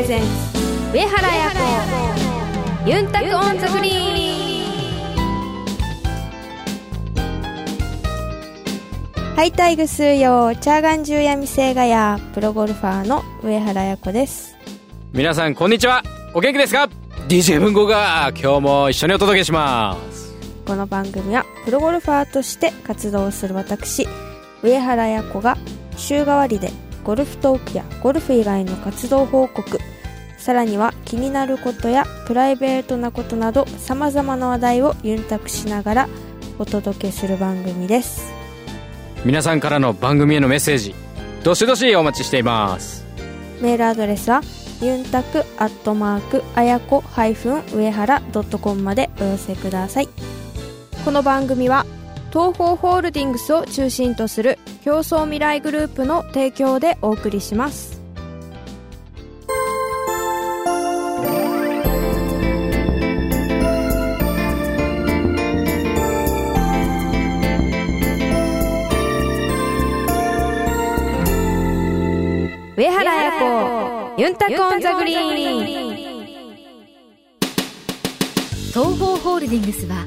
presents 上原彩子ユンタク on the green。ハイタイグスーヨーチャーガンジューヤミセイガヤプロゴルファーの上原彩子です。皆さんこんにちは。お元気ですか？DJ 文豪が今日も一緒にお届けします。この番組はプロゴルファーとして活動する私上原彩子が週替わりでゴルフトークやゴルフ以外の活動報告さらには気になることやプライベートなことなどさまざまな話題をユンタクしながらお届けする番組です。皆さんからの番組へのメッセージどしどしお待ちしています。メールアドレスはユンタクアットマークあやこ上原ドットコムまでお寄せください。この番組は東方ホールディングスを中心とする競争未来グループの提供でお送りします。上原彩子ユンタコンザグリーン。東方ホールディングスは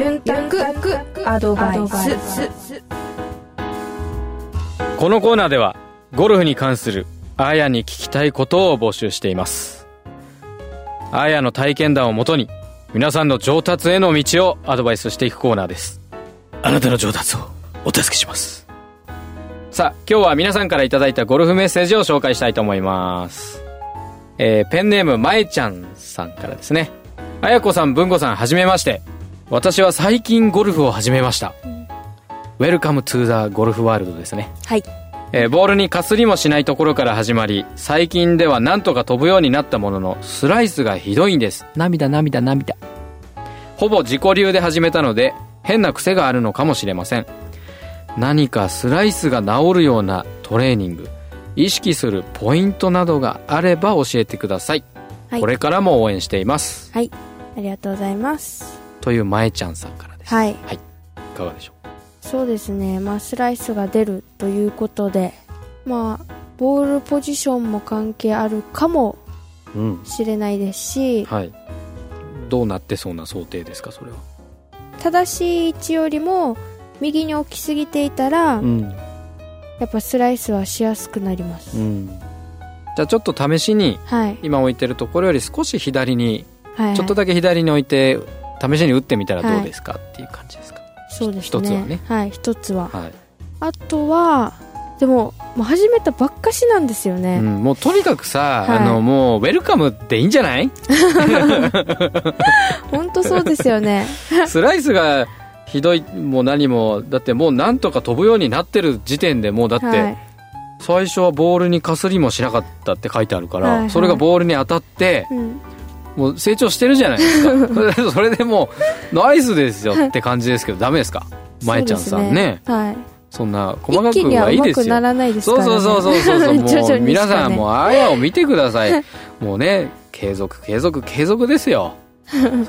ユンタクアドバイス。このコーナーではゴルフに関するあやに聞きたいことを募集しています。あやの体験談をもとに皆さんの上達への道をアドバイスしていくコーナーです。あなたの上達をお助けします。さあ今日は皆さんからいただいたゴルフメッセージを紹介したいと思います。えー、ペンネームまえちゃんさんからですね。あやこさん文吾さんはじめまして。私は最近ゴルフを始めました、 Welcome to the golf world ですね。はい。えーボールにかすりもしないところから始まり最近ではなんとか飛ぶようになったもののスライスがひどいんです。涙涙涙。ほぼ自己流で始めたので変な癖があるのかもしれません。何かスライスが治るようなトレーニング意識するポイントなどがあれば教えてください、はい。これからも応援しています。はい。ありがとうございますというまえちゃんさんからです。はい。い。かがでしょそうですね、まあ、スライスが出るということで、まあ、ボールポジションも関係あるかもううん。しれないですし。はい。どうなってそうな想定ですかそれは？正しい位置よりも右に置きすぎていたら、ん。やっぱスライスはしやすくなります、うん。じゃあちょっと試しにはい、今置いてるところより少し左にはいはい。ちょっとだけ左に置いて試しに打ってみたらどうですかっていう感じですか？そうですね。一つはね。はい一つは。はい、あとはでももう始めたばっかしなんですよね、うん、もうとにかくさ、はい。あのもうウェルカムでいいんじゃない？本当そうですよね。スライスがひどいも何もだってもうなんとか飛ぶようになってる時点でもうだって、はい。最初はボールにかすりもしなかったって書いてあるから、はいはい。それがボールに当たってうん、もう成長してるじゃないですか。それでもうナイスですよって感じですけどダメですか？まえちゃんさんね。そうですはい。そんな細かくははいいですよ。ならないですね、そうそうそうそうそう。もう皆さんもうあやを見てください。もうね継続継続継続ですよ。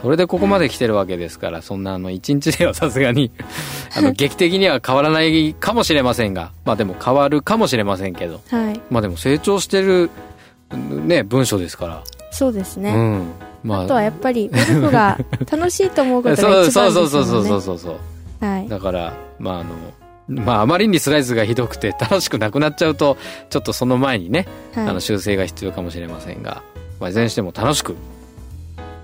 それでここまで来てるわけですからそんなあの一日ではさすがに あの劇的には変わらないかもしれませんが。まあでも変わるかもしれませんけど。はい。まあでも成長してるね文章ですからそうですね、うん。まあ。とはやっぱりゴルフが 楽しいと思うことがそう一番そうですもんね。そうそうそうそうそうはい。だからまああのまああまりにスライスがひどくて楽しくなくなっちゃうとちょっとその前にねはい。あの修正が必要かもしれませんが、まあ、いずれにしても楽しく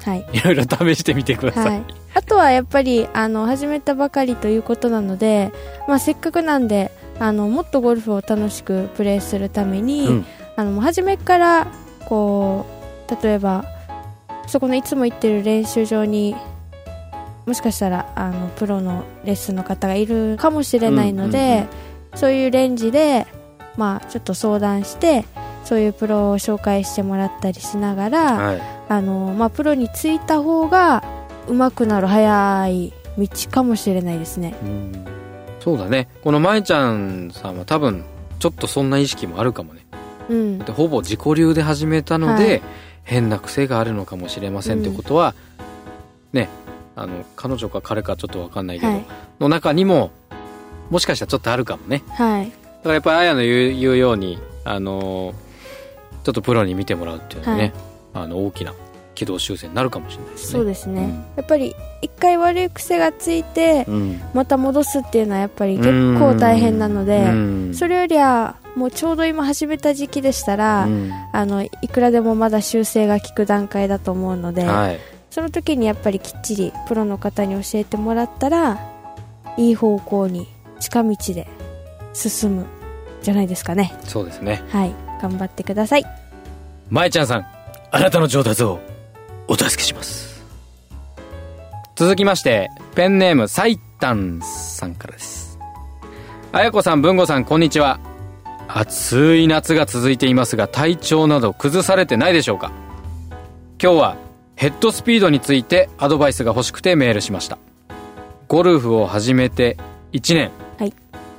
はい。いろいろ試してみてください、はい、あとはやっぱりあの始めたばかりということなので、まあ、せっかくなんであのもっとゴルフを楽しくプレーするために、うん。あの初めからこう例えばそこのいつも行ってる練習場にもしかしたらあのプロのレッスンの方がいるかもしれないので、そういうレンジで、まあ、ちょっと相談してそういうプロを紹介してもらったりしながら、はい。あのまあ、プロについた方が上手くなる早い道かもしれないですね。うん。そうだね。この舞ちゃんさんは多分ちょっとそんな意識もあるかもね。うん。でほぼ自己流で始めたので、はい変な癖があるのかもしれませんってことは、ねあの彼女か彼かちょっと分かんないけど、はい。の中にももしかしたらちょっとあるかもね。はい。だからやっぱりあやの言う言うようにあのーちょっとプロに見てもらうっていうのはね、あの大きな軌道修正になるかもしれないですね。そうですね、うん。やっぱり一回悪い癖がついてうん。また戻すっていうのはやっぱり結構大変なので、うん。それよりはもうちょうど今始めた時期でしたら、うん。あのいくらでもまだ修正が効く段階だと思うので、はい。その時にやっぱりきっちりプロの方に教えてもらったらいい方向に近道で進むじゃないですかね。そうですね。はい。頑張ってください。舞ちゃんさんあなたの上達をお助けします。続きましてペンネームサイタンさんからです。あやこさん文吾さんこんにちは。暑い夏が続いていますが体調など崩されてないでしょうか。今日はヘッドスピードについてアドバイスが欲しくてメールしました。ゴルフを始めて1年。はい。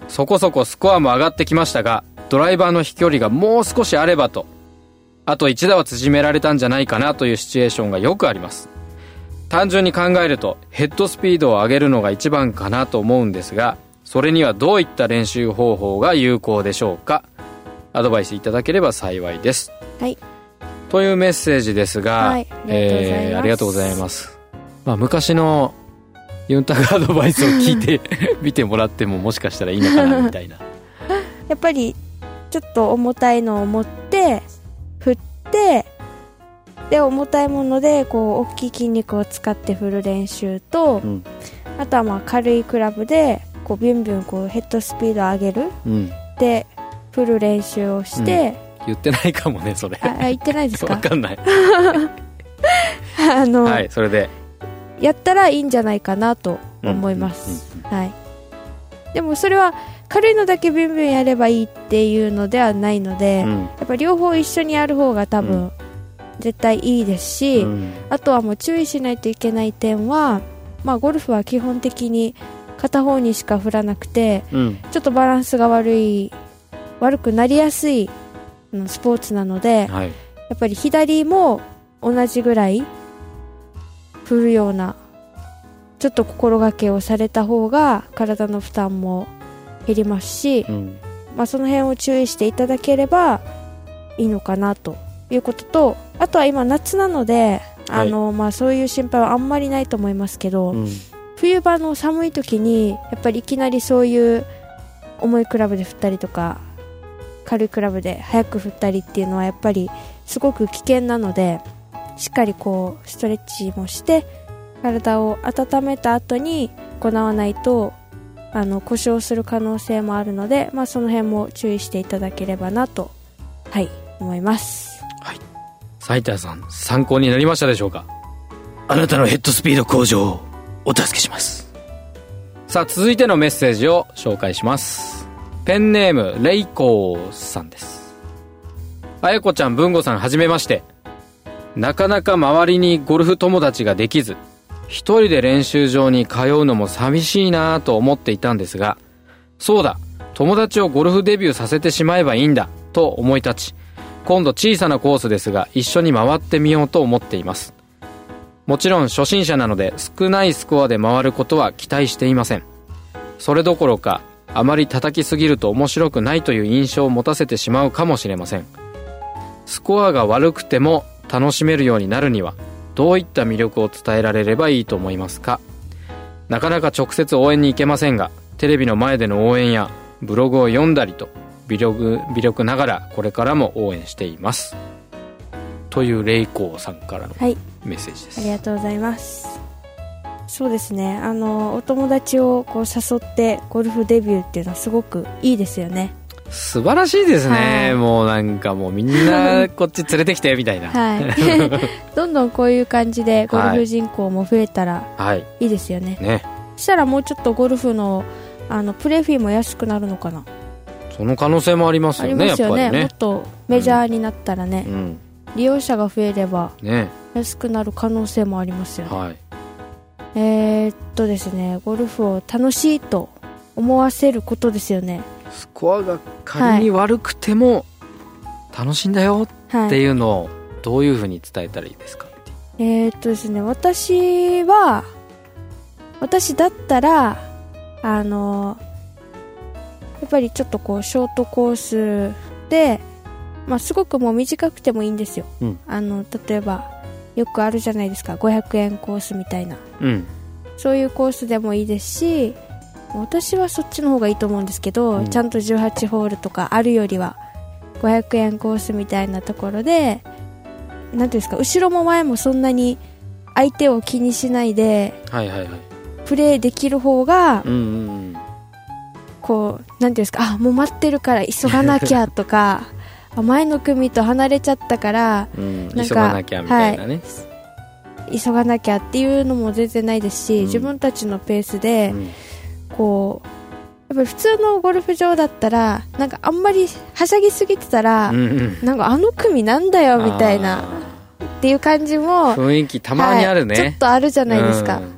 そこそこスコアも上がってきましたがドライバーの飛距離がもう少しあればとあと1打は縮められたんじゃないかなというシチュエーションがよくあります。単純に考えるとヘッドスピードを上げるのが一番かなと思うんですがそれにはどういった練習方法が有効でしょうか？アドバイスいただければ幸いです。はい。というメッセージですが、はいえーありがとうございます。まあ昔のユンタガアドバイスを聞いて 見てもらってももしかしたらいいのかなみたいな。やっぱりちょっと重たいのを持っててで重たいものでこう大きい筋肉を使って振る練習と、うん。あとはまあ軽いクラブでこうビュンビュンこうヘッドスピードを上げるうん。で振る練習をして、言ってないかもねそれ。ああ言ってないです わかかんない。あの、はいそれで。やったらいいんじゃないかなと思います、うんうんうん。はい。でもそれは軽いのだけビュンビュンやればいいっていうのではないので、うん。やっぱ両方一緒にやる方が多分、うん。絶対いいですし、うん。あとはもう注意しないといけない点は、まあ、ゴルフは基本的に片方にしか振らなくてうん。ちょっとバランスが悪い悪くなりやすいうんスポーツなのでやはい。っぱり左も同じぐらい振るようなちょっと心がけをされた方が体の負担も減りますし、うん。まあ、その辺を注意していただければいいのかなということとあとは今夏なのであの、まあ、そういう心配はあんまりないと思いますけど、うん。冬場の寒い時にやっぱりいきなりそういう重いクラブで振ったりとか軽いクラブで速く振ったりっていうのはやっぱりすごく危険なのでしっかりこうストレッチもして体を温めた後に行わないとあの故障する可能性もあるので、まあ、その辺も注意していただければなとはい思います。斉田さん参考になりましたでしょうか？あなたのヘッドスピード向上をお助けします。さあ続いてのメッセージを紹介します。ペンネームレイコーさんです。あやこちゃん文吾さんはじめまして。なかなか周りにゴルフ友達ができず一人で練習場に通うのも寂しいなぁと思っていたんですがそうだ友達をゴルフデビューさせてしまえばいいんだと思い立ち今度小さなコースですが一緒に回ってみようと思っています。もちろん初心者なので少ないスコアで回ることは期待していません。それどころかあまり叩きすぎると面白くないという印象を持たせてしまうかもしれません。スコアが悪くても楽しめるようになるにはどういった魅力を伝えられればいいと思いますか？なかなか直接応援に行けませんがテレビの前での応援やブログを読んだりと微力微力ながらこれからも応援しています。というレイコーさんからのはい。メッセージです。ありがとうございます。そうですね。あのお友達をこう誘ってゴルフデビューっていうのはすごくいいですよね素晴らしいですね、はい。もうなんかもうみんなこっち連れてきてみたいな。はい。どんどんこういう感じでゴルフ人口も増えたらはい。いいですよね、ね。そしたらもうちょっとゴルフのあのプレーフィーも安くなるのかな？その可能性もありますありよねますよね。もやっぱりね。っとメジャーになったらね、うん。利用者が増えればね安くなる可能性もありますよね。はい。えー、っとですねゴルフを楽しいと思わせることですよねスコアが仮に悪くても楽しいんだよはい。っていうのをどういうふうに伝えたらいいですか？っていうえー、っとですね私は私だったらあのやっぱりちょっとこうショートコースで、まあ、すごくもう短くてもいいんですよ、うん。あの例えばよくあるじゃないですか。500円コースみたいな。うん。そういうコースでもいいですし私はそっちの方がいいと思うんですけど、うん。ちゃんと18ホールとかあるよりは500円コースみたいなところでなんていうんですか後ろも前もそんなに相手を気にしないではいはいはい。プレーできる方がうんうんこうなんていうんですかあもう待ってるから急がなきゃとか あ前の組と離れちゃったからうんうんなんか急がなきゃみたいなね、急がなきゃっていうのも全然ないですし、うん。自分たちのペースで、うんこうやっぱり普通のゴルフ場だったらなんかあんまりはしゃぎすぎてたら、うんうん。なんかあの組なんだよみたいなあっていう感じもー雰囲気たまにあるね、はいちょっとあるじゃないですか、うん。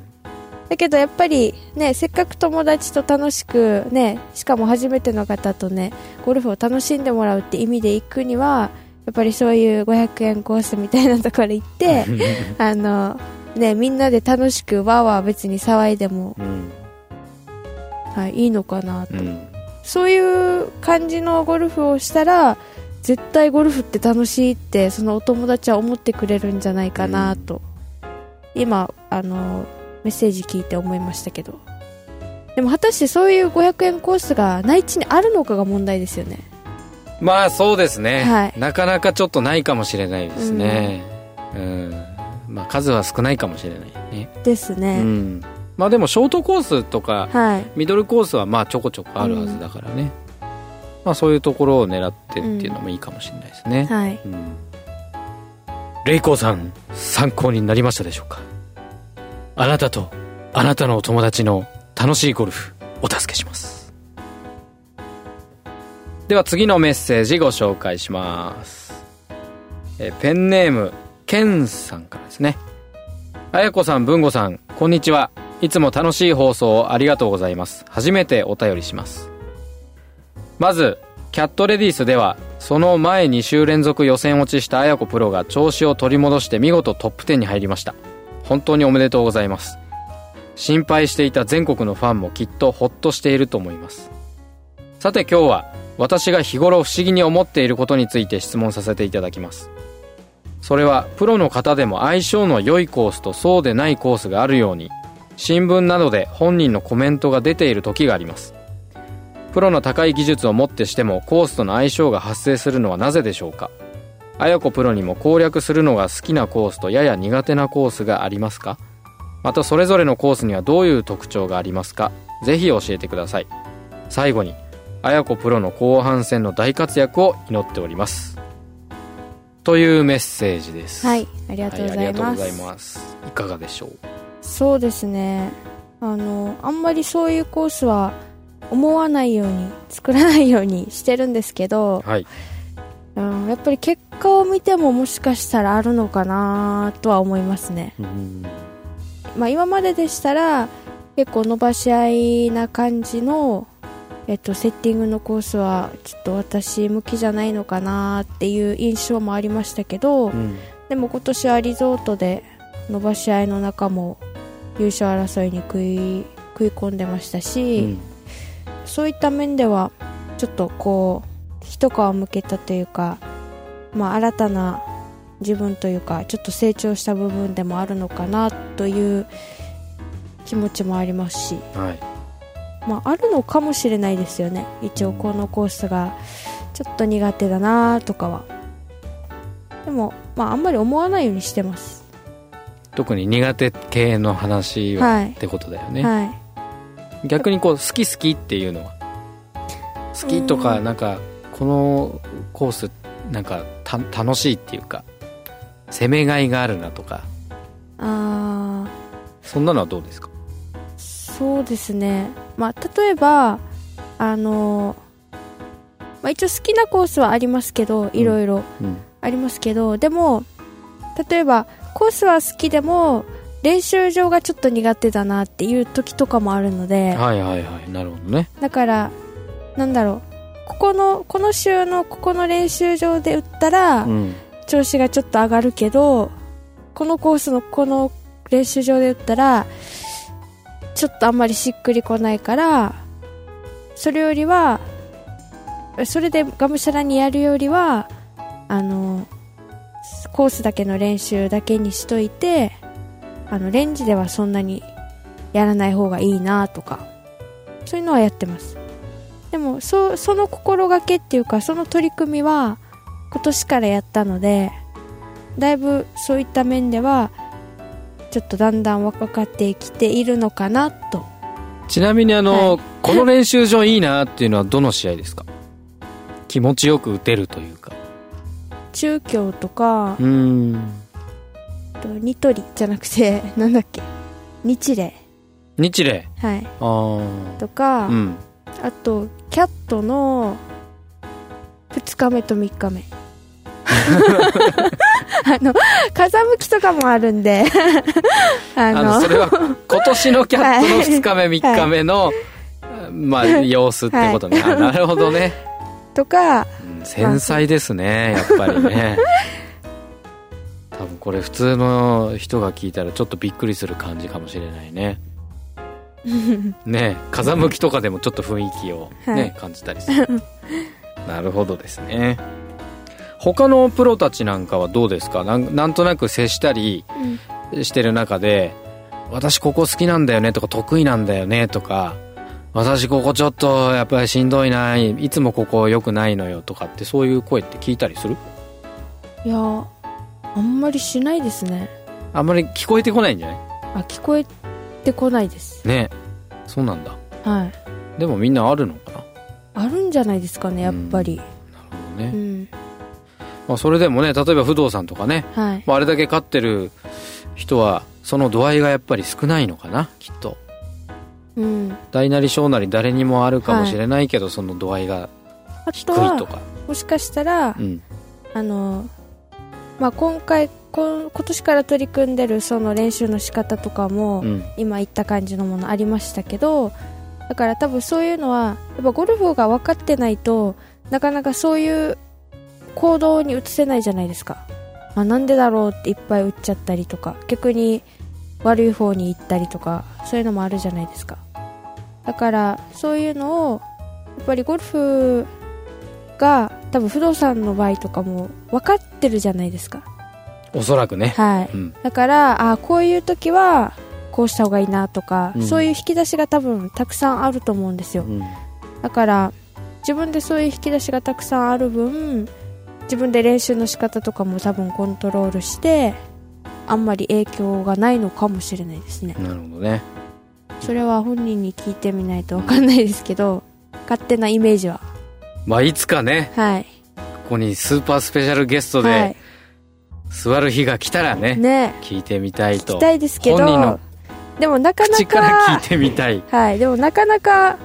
だけどやっぱりねせっかく友達と楽しくねしかも初めての方とねゴルフを楽しんでもらうって意味で行くにはやっぱりそういう500円コースみたいなところ行って あのねみんなで楽しくわーわー別に騒いでも、うんはい、いいのかなと。うん。そういう感じのゴルフをしたら絶対ゴルフって楽しいってそのお友達は思ってくれるんじゃないかなと、今あのメッセージ聞いて思いましたけど。でも果たしてそういう500円コースが内地にあるのかが問題ですよね。まあそうですね、はい。なかなかちょっとないかもしれないですね。うん、まあ数は少ないかもしれないね。ですね、うんまあでもショートコースとかはい。ミドルコースはまあちょこちょこあるはずだからね、まあそういうところを狙ってっていうのもいいかもしれないですね、はい。うん。レイコーさん参考になりましたでしょうか？あなたとあなたのお友達の楽しいゴルフお助けします。では次のメッセージご紹介します。えペンネームケンさんからですね。あやこさん文吾さんこんにちはいつも楽しい放送をありがとうございます。初めてお便りします。まずキャットレディースではその前2週連続予選落ちした綾子プロが調子を取り戻して見事トップ10に入りました。本当におめでとうございます。心配していた全国のファンもきっとホッとしていると思います。さて今日は私が日頃不思議に思っていることについて質問させていただきます。それはプロの方でも相性の良いコースとそうでないコースがあるように新聞などで本人のコメントが出ている時があります。プロの高い技術をもってしてもコースとの相性が発生するのはなぜでしょうか。綾子プロにも攻略するのが好きなコースとやや苦手なコースがありますか。またそれぞれのコースにはどういう特徴がありますか。ぜひ教えてください。最後に綾子プロの後半戦の大活躍を祈っております。というメッセージです。はいありがとうございます、がとうございます。いかがでしょう？そうですね。あのあんまりそういうコースは思わないように作らないようにしてるんですけど、はい。うん、やっぱり結果を見てももしかしたらあるのかなとは思いますね、うん。まあ、今まででしたら結構伸ばし合いな感じの、えっと、セッティングのコースはちょっと私向きじゃないのかなっていう印象もありましたけど、うん。でも今年はリゾートで伸ばし合いの中も優勝争いに食い食い込んでましたし、うん。そういった面ではちょっとこう一皮むけたというか、まあ、新たな自分というかちょっと成長した部分でもあるのかなという気持ちもありますし、はい。まあ、あるのかもしれないですよね。一応このコースがちょっと苦手だなとかは。でも、まあ、あんまり思わないようにしてます特に苦手系の話ははい。ってことだよね、はい。逆にこう好き好きっていうのは？好きとかうん。なんかこのコースなんかた楽しいっていうか攻めがいがあるなとか。あそんなのはどうですか？ーそうですね。まあ例えばあのまあ、一応好きなコースはありますけどいろいろうん。ありますけど、でも例えばコースは好きでも練習場がちょっと苦手だなっていう時とかもあるので、はいはいはいなるほどね。だからなんだろう。ここのこの週のここの練習場で打ったら、うん。調子がちょっと上がるけどこのコースのこの練習場で打ったらちょっとあんまりしっくりこないからそれよりはそれでがむしゃらにやるよりはあのコースだけの練習だけにしといてあのレンジではそんなにやらない方がいいなとかそういうのはやってます。でもそその心がけっていうかその取り組みは今年からやったのでだいぶそういった面ではちょっとだんだん若かってきているのかなと。ちなみにあの、はい。この練習場いいなっていうのはどの試合ですか？気持ちよく打てるというか中京とかうーんとニトリじゃなくて なんだっけ？日霊日霊はい。ああとか、うん。あとキャットの2日目と3日目。あの風向きとかもあるんで。あ あののそれは今年のキャットのはい。2日目3日目の、まあ様子ってことね、あなるほどね、とかうん繊細ですねやっぱりね。多分これ普通の人が聞いたらちょっとびっくりする感じかもしれないね。ね風向きとかでもちょっと雰囲気をね、はい。感じたりする。なるほどですね。他のプロたちなんかはどうですか？なんなんとなく接したりしてる中で私ここ好きなんだよねとか得意なんだよねとか私ここちょっとやっぱりしんどいないつもここ良くないのよとかってそういう声って聞いたりする？いやあんまりしないですね。あんまり聞こえてこないんじゃない？あ聞こえてこないです。ね。そうなんだ。はい。でもみんなあるのかな？あるんじゃないですかねやっぱり。なるほどね、うん、まあ、それでもね例えば不動産とかね、はい。まあ、あれだけ飼ってる人はその度合いがやっぱり少ないのかなきっとうん。大なり小なり誰にもあるかもしれないけど、その度合いがあ低いとか。もしかしたら、うん。あのまあ今回こ今年から取り組んでるその練習の仕方とかも、うん。今言った感じのものありましたけどだから多分そういうのはやっぱゴルフが分かってないとなかなかそういう行動に移せないじゃないですか、まあ、なんでだろうっていっぱい打っちゃったりとか逆に悪い方に行ったりとかそういうのもあるじゃないですか。だからそういうのをやっぱりゴルフが多分不動産の場合とかも分かってるじゃないですか。おそらくね、はい。うん、だからあこういう時はこうした方がいいなとか、うん。そういう引き出しが多分たくさんあると思うんですよ。うん。だから自分でそういう引き出しがたくさんある分自分で練習の仕方とかも多分コントロールしてあんまり影響がないのかもしれないですね。なるほどね。それは本人に聞いてみないと分かんないですけど勝手なイメージは。まあいつかねはい。ここにスーパースペシャルゲストはでい。座る日が来たらね、ね。聞いてみたいと。聞きたいですけ本人のどでもなかな口から聞かいてみたい。はい。でもなかなか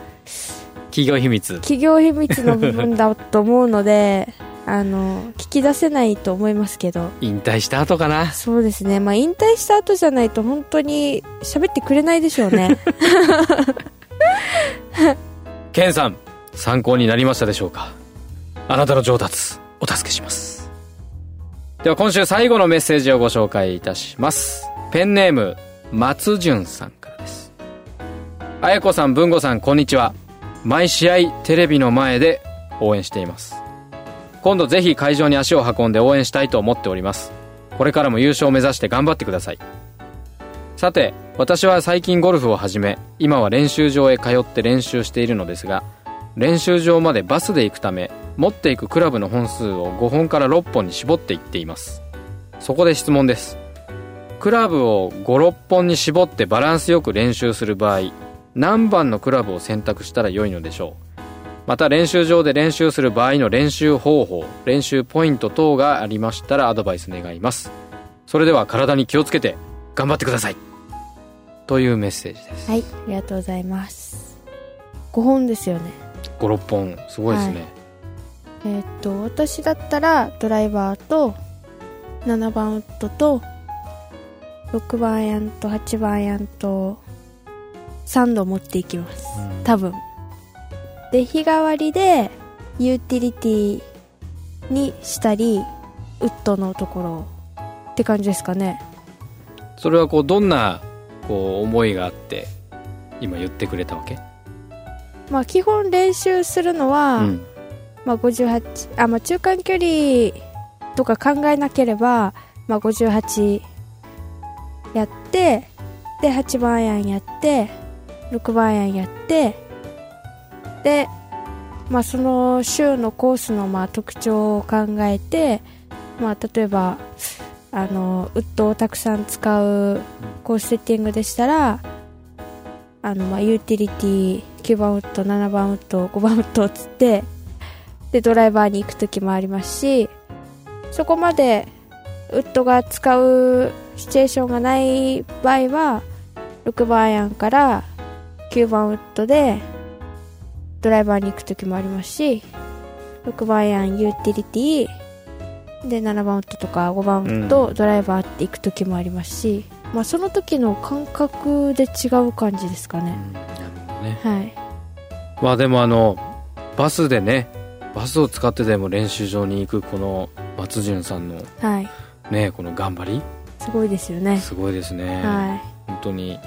企業秘密。企業秘密の部分だと思うのであの聞き出せないと思いますけど。引退した後かな。そうですね。まあ引退した後じゃないと本当に喋ってくれないでしょうね。ケンさん参考になりましたでしょうか？あなたの上達お助けします。では今週最後のメッセージをご紹介いたします。ペンネーム松潤さんからです。あやこさん文吾さんこんにちは。毎試合テレビの前で応援しています今度ぜひ会場に足を運んで応援したいと思っております。これからも優勝を目指して頑張ってください。さて私は最近ゴルフを始め今は練習場へ通って練習しているのですが練習場までバスで行くため持っていくクラブの本数を5本から6本に絞っていっています。そこで質問です。クラブを56本に絞ってバランスよく練習する場合何番のクラブを選択したら良いのでしょう？また練習場で練習する場合の練習方法練習ポイント等がありましたらアドバイス願います。それでは体に気をつけて頑張ってください。というメッセージです。はいありがとうございます。5本ですよね。56本。すごいですね、えーっと私だったらドライバーと7番ウッドと6番アイアンと8番アイアンと3度持っていきます。うん。多分で日替わりでユーティリティにしたりウッドのところ。って感じですかね。それはこうどんなこう思いがあって今言ってくれたわけ？まあ基本練習するのは、うん。まあ、58あ、まあ、中間距離とか考えなければ、まあ、58やってで8番アイアンやって6番アイアンやってで、まあ、その週のコースのまあ特徴を考えて、まあ、例えばあのウッドをたくさん使うコースセッティングでしたらあのまあユーティリティ9番ウッド7番ウッド5番ウッドをつってでドライバーに行く時もありますしそこまでウッドが使うシチュエーションがない場合は6番アイアンから9番ウッドでドライバーに行く時もありますし6番アイアンユーティリティで7番ウッドとか5番ウッド、ドライバーって行く時もありますし、まあ、その時の感覚で違う感じですかね、うんなるほどね。はい。まあでもあのバスでねバスを使ってでも練習場に行くこの松潤さんのはい。ねこの頑張り。すごいですよね。すごいですね、は本当に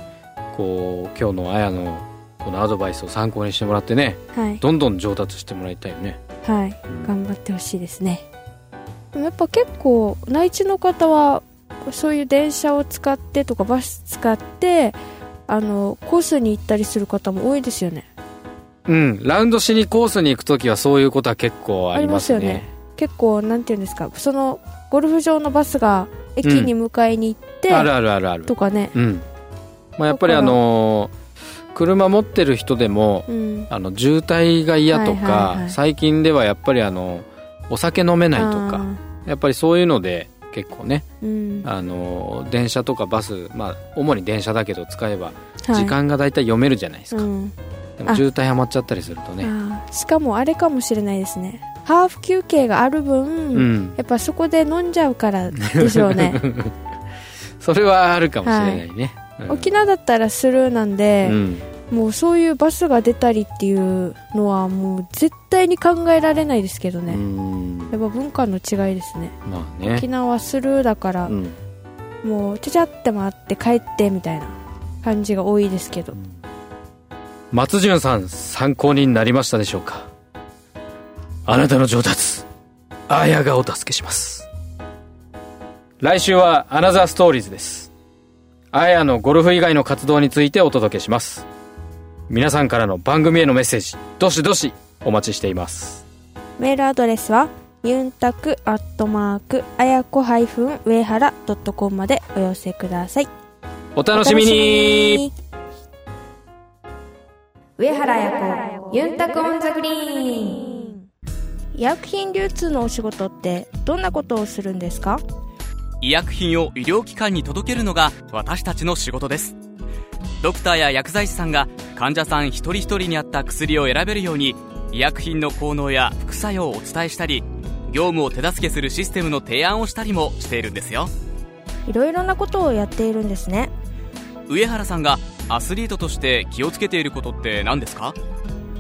こう今日のあやのこのアドバイスを参考にしてもらってねいはい。どんどん上達してもらいたいよね、はい。うん。頑張ってほしいですね。でもやっぱ結構内地の方はそういう電車を使ってとかバス使ってあのコースに行ったりする方も多いですよね。うん。ラウンドしにコースに行く時はそういうことは結構ありますね。ありますよね。結構なんていうんですか。そのゴルフ場のバスが駅に迎えに行って、あるあるあるある。とかね。うん。まあ、やっぱりあのー車持ってる人でもうん。あの渋滞が嫌とか、はいはいはい最近ではやっぱりあのお酒飲めないとかあやっぱりそういうので結構ねーうん。あの電車とかバスまあ主に電車だけど使えばはい。時間が大体読めるじゃないですか、うん。でも渋滞はまっちゃったりするとね。しかもあれかもしれないですね。ハーフ休憩がある分、うん。やっぱそこで飲んじゃうからでしょうね。それはあるかもしれないね、うん沖縄だったらスルーなんでう、んもうそういうバスが出たりっていうのはもう絶対に考えられないですけどうね、ん。やっぱ文化の違いですね。まあね。沖縄はスルーだから、うん。もうちゃちゃって回って帰ってみたいな感じが多いですけど。松潤さん参考になりましたでしょうか？あなたの上達あやがお助けします。来週は Another Stories です。あやのゴルフ以外の活動についてお届けします皆さんからの番組へのメッセージどしどしお待ちしています。メールアドレスはユンタクアットマークあやこ上原ドットコムまでお寄せください。お楽しみに。上原彩子ユンタク on the greenン。医薬品流通のお仕事ってどんなことをするんですか？医薬品を医療機関に届けるのが私たちの仕事ですドクターや薬剤師さんが患者さん一人一人に合った薬を選べるように医薬品の効能や副作用をお伝えしたり業務を手助けするシステムの提案をしたりもしているんですよ。いろいろなことをやっているんですね上原さんがアスリートとして気をつけていることって何ですか？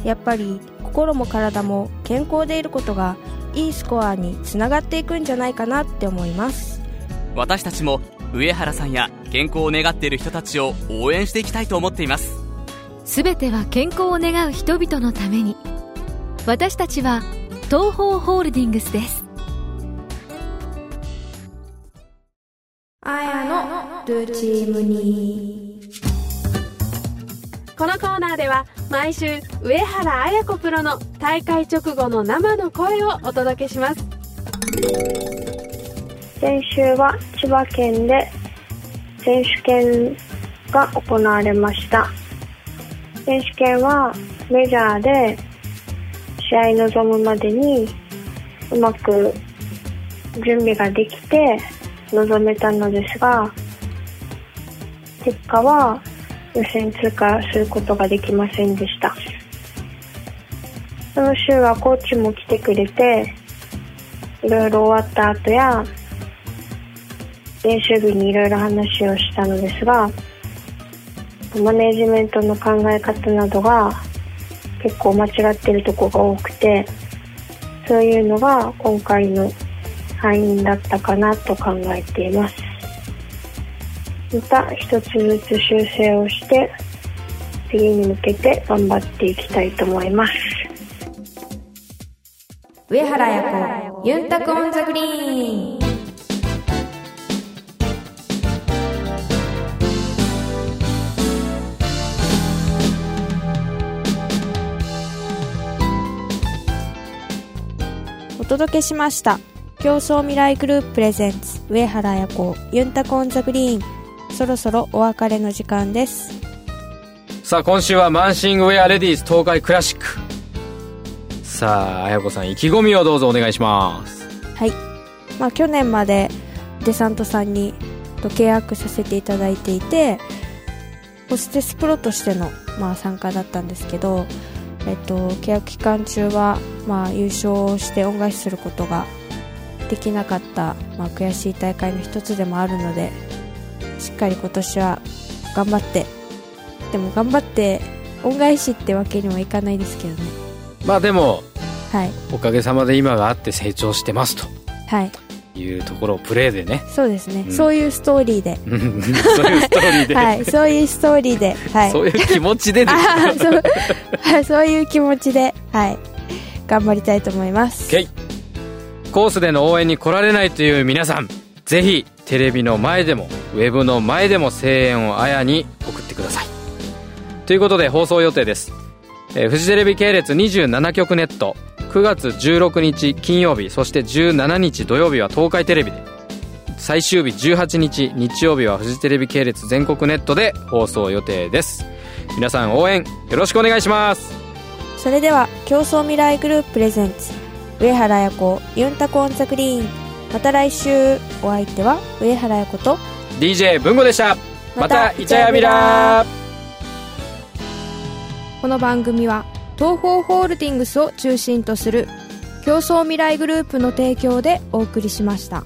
やっぱり心も体も健康でいることがいいスコアにつながっていくんじゃないかなって思います。私たちも上原さんや健康を願っている人たちを応援していきたいと思っています。すべては健康を願う人々のために。私たちは東方ホールディングスです。あやのルーチームに。このコーナーでは毎週上原綾子プロの大会直後の生の声をお届けします先週は千葉県で選手権が行われました。選手権はメジャーで試合に臨むまでにうまく準備ができて臨めたのですが結果は予選通過することができませんでした。その週はコーチも来てくれていろいろ終わった後や練習日にいろいろ話をしたのですがマネージメントの考え方などが結構間違ってるとこが多くてそういうのが今回の敗因だったかなと考えています。また一つずつ修正をして次に向けて頑張っていきたいと思います。上原彩子ユンタクオンザグリーン。届けしました。競争未来グループ presents 上原彩子ユンタク on the green。そろそろお別れの時間です。さあ今週はマンシングウェアレディース東海クラシック。さあ綾子さん意気込みをどうぞお願いします。はい、まあ、去年までデサントさんにと契約させていただいていてホステスプロとしての、まあ、参加だったんですけど、えっと、契約期間中は、まあ、優勝して恩返しすることができなかった、まあ、悔しい大会の一つでもあるのでしっかり今年は頑張ってでも頑張って恩返しってわけにはいかないですけどね。まあでもはい。おかげさまで今があって成長してますと。はい。いうところをプレーでね。そうですね、うん。そういうストーリーで。うん。そういうストーリーで、はい、そういうストーリーで、はい。そういう気持ちでです あーそ そういう気持ちで、はい。頑張りたいと思います。コースでの応援に来られないという皆さんぜひテレビの前でもウェブの前でも声援をあやに送ってください。ということで放送予定です、えーフジテレビ系列27局ネット9月16日金曜日そして17日土曜日は東海テレビで最終日18日日曜日はフジテレビ系列全国ネットで放送予定です。皆さん応援よろしくお願いします。それでは、競争未来グループプレゼンツ、上原彩子、ユンタコオンザグリーン。また来週、お相手は上原彩子と、DJ 文吾でしたまたイチャヤビラこの番組は東方ホールディングスを中心とする競争未来グループの提供でお送りしました。